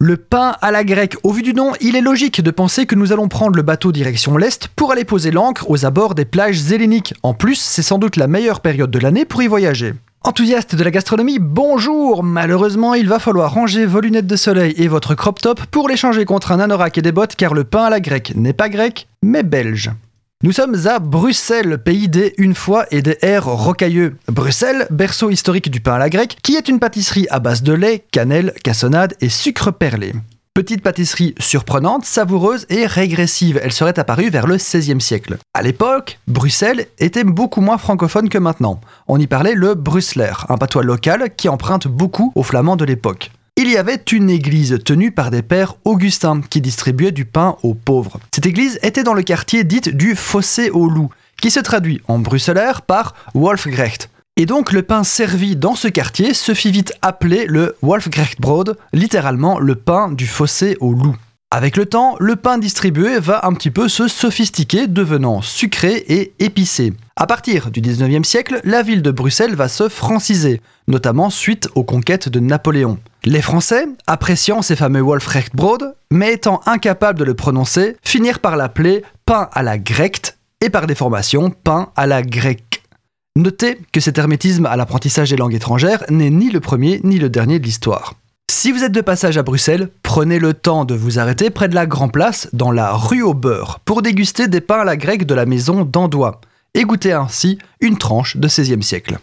Le pain à la grecque. Au vu du nom, il est logique de penser que nous allons prendre le bateau direction l'est pour aller poser l'ancre aux abords des plages helléniques. En plus, c'est sans doute la meilleure période de l'année pour y voyager. Enthousiaste de la gastronomie, bonjour Malheureusement, il va falloir ranger vos lunettes de soleil et votre crop top pour les changer contre un anorak et des bottes car le pain à la grecque n'est pas grec, mais belge. Nous sommes à Bruxelles, pays des une fois et des airs rocailleux. Bruxelles, berceau historique du pain à la grecque, qui est une pâtisserie à base de lait, cannelle, cassonade et sucre perlé. Petite pâtisserie surprenante, savoureuse et régressive, elle serait apparue vers le XVIe siècle. À l'époque, Bruxelles était beaucoup moins francophone que maintenant. On y parlait le Brusseler, un patois local qui emprunte beaucoup aux flamands de l'époque il y avait une église tenue par des pères augustins qui distribuaient du pain aux pauvres. Cette église était dans le quartier dit du Fossé aux loups, qui se traduit en bruxellaire par Wolfgrecht. Et donc le pain servi dans ce quartier se fit vite appeler le Wolfgrechtbrot, littéralement le pain du fossé aux loups. Avec le temps, le pain distribué va un petit peu se sophistiquer, devenant sucré et épicé. À partir du 19e siècle, la ville de Bruxelles va se franciser, notamment suite aux conquêtes de Napoléon. Les Français, appréciant ces fameux Wolfrechtbrot, mais étant incapables de le prononcer, finirent par l'appeler pain à la grecque et par déformation pain à la grecque. Notez que cet hermétisme à l'apprentissage des langues étrangères n'est ni le premier ni le dernier de l'histoire. Si vous êtes de passage à Bruxelles, prenez le temps de vous arrêter près de la Grand Place, dans la rue au beurre, pour déguster des pains à la grecque de la maison d'Andois, et goûter ainsi une tranche de 16e siècle.